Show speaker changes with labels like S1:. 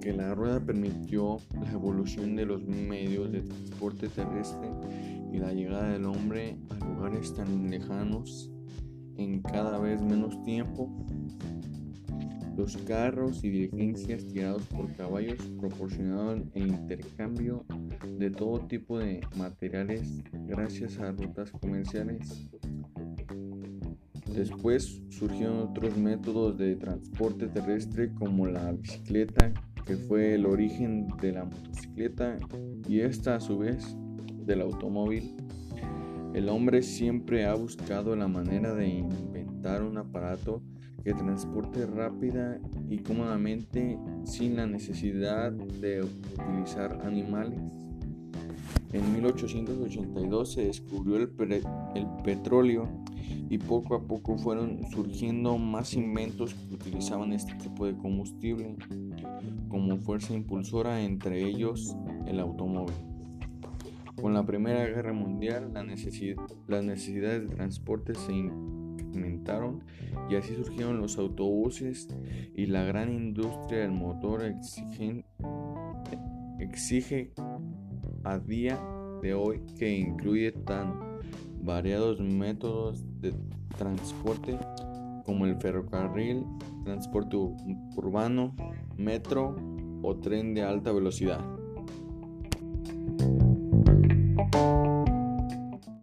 S1: que la rueda permitió la evolución de los medios de transporte terrestre y la llegada del hombre a lugares tan lejanos en cada vez menos tiempo. Los carros y diligencias tirados por caballos proporcionaban el intercambio de todo tipo de materiales gracias a rutas comerciales. Después surgieron otros métodos de transporte terrestre como la bicicleta, que fue el origen de la motocicleta y esta a su vez del automóvil. El hombre siempre ha buscado la manera de inventar un aparato que transporte rápida y cómodamente sin la necesidad de utilizar animales. En 1882 se descubrió el, el, petróleo y poco a poco fueron surgiendo más inventos que utilizaban este tipo de combustible como fuerza impulsora, entre ellos el automóvil. Con la Primera Guerra Mundial las necesidades de transporte se incrementaron y así surgieron los autobuses y la gran industria del motor exige a día de hoy que incluye tan variados métodos de transporte como el ferrocarril, transporte urbano, metro o tren de alta velocidad.